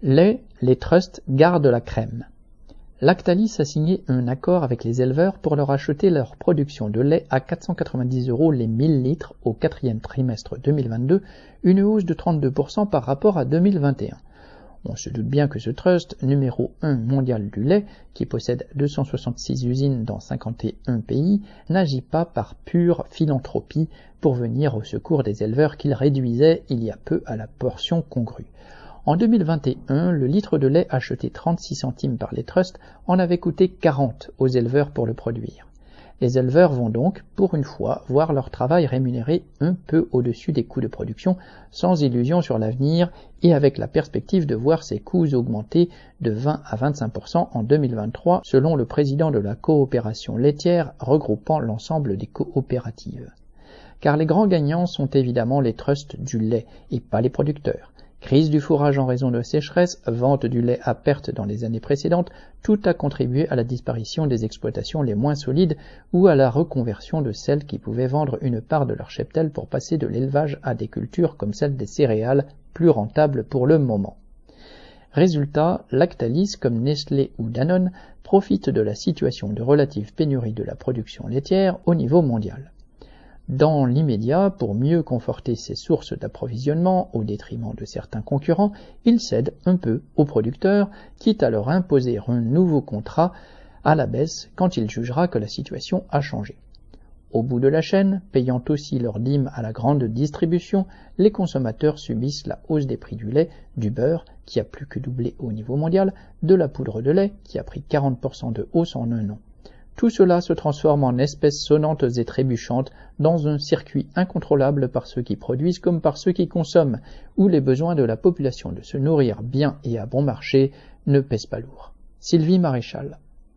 Les trusts gardent la crème. Lactalis a signé un accord avec les éleveurs pour leur acheter leur production de lait à 490 euros les 1000 litres au quatrième trimestre 2022, une hausse de 32% par rapport à 2021. On se doute bien que ce trust, numéro 1 mondial du lait, qui possède 266 usines dans 51 pays, n'agit pas par pure philanthropie pour venir au secours des éleveurs qu'il réduisait il y a peu à la portion congrue. En 2021, le litre de lait acheté 36 centimes par les trusts en avait coûté 40 aux éleveurs pour le produire. Les éleveurs vont donc, pour une fois, voir leur travail rémunéré un peu au-dessus des coûts de production, sans illusion sur l'avenir et avec la perspective de voir ces coûts augmenter de 20 à 25% en 2023, selon le président de la coopération laitière regroupant l'ensemble des coopératives. Car les grands gagnants sont évidemment les trusts du lait et pas les producteurs. Crise du fourrage en raison de sécheresse, vente du lait à perte dans les années précédentes, tout a contribué à la disparition des exploitations les moins solides ou à la reconversion de celles qui pouvaient vendre une part de leur cheptel pour passer de l'élevage à des cultures comme celle des céréales, plus rentables pour le moment. Résultat, Lactalis, comme Nestlé ou Danone, profite de la situation de relative pénurie de la production laitière au niveau mondial. Dans l'immédiat, pour mieux conforter ses sources d'approvisionnement au détriment de certains concurrents, il cède un peu aux producteurs, quitte à leur imposer un nouveau contrat à la baisse quand il jugera que la situation a changé. Au bout de la chaîne, payant aussi leur dîme à la grande distribution, les consommateurs subissent la hausse des prix du lait, du beurre, qui a plus que doublé au niveau mondial, de la poudre de lait, qui a pris 40% de hausse en un an. Tout cela se transforme en espèces sonnantes et trébuchantes dans un circuit incontrôlable par ceux qui produisent comme par ceux qui consomment, où les besoins de la population de se nourrir bien et à bon marché ne pèsent pas lourd. Sylvie Maréchal